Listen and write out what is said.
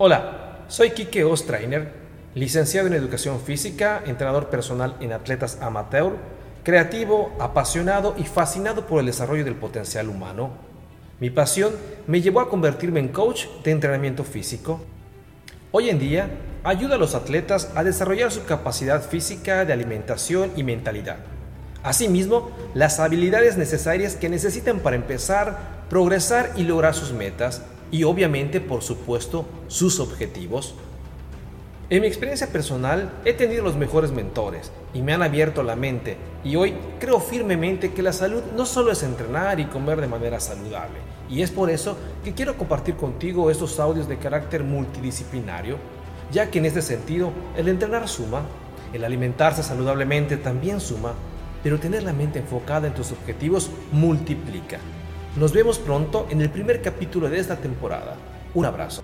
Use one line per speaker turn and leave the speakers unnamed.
Hola, soy Kike Ostrainer, licenciado en Educación Física, entrenador personal en atletas amateur, creativo, apasionado y fascinado por el desarrollo del potencial humano. Mi pasión me llevó a convertirme en coach de entrenamiento físico. Hoy en día, ayuda a los atletas a desarrollar su capacidad física de alimentación y mentalidad. Asimismo, las habilidades necesarias que necesitan para empezar, progresar y lograr sus metas y obviamente, por supuesto, sus objetivos. En mi experiencia personal he tenido los mejores mentores y me han abierto la mente y hoy creo firmemente que la salud no solo es entrenar y comer de manera saludable y es por eso que quiero compartir contigo estos audios de carácter multidisciplinario, ya que en este sentido el entrenar suma, el alimentarse saludablemente también suma, pero tener la mente enfocada en tus objetivos multiplica. Nos vemos pronto en el primer capítulo de esta temporada. Un abrazo.